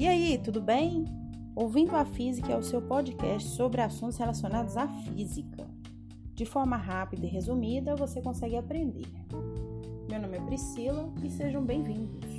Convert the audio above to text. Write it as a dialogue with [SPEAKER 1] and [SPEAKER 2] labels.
[SPEAKER 1] E aí, tudo bem? Ouvindo a Física é o seu podcast sobre assuntos relacionados à física. De forma rápida e resumida, você consegue aprender. Meu nome é Priscila e sejam bem-vindos.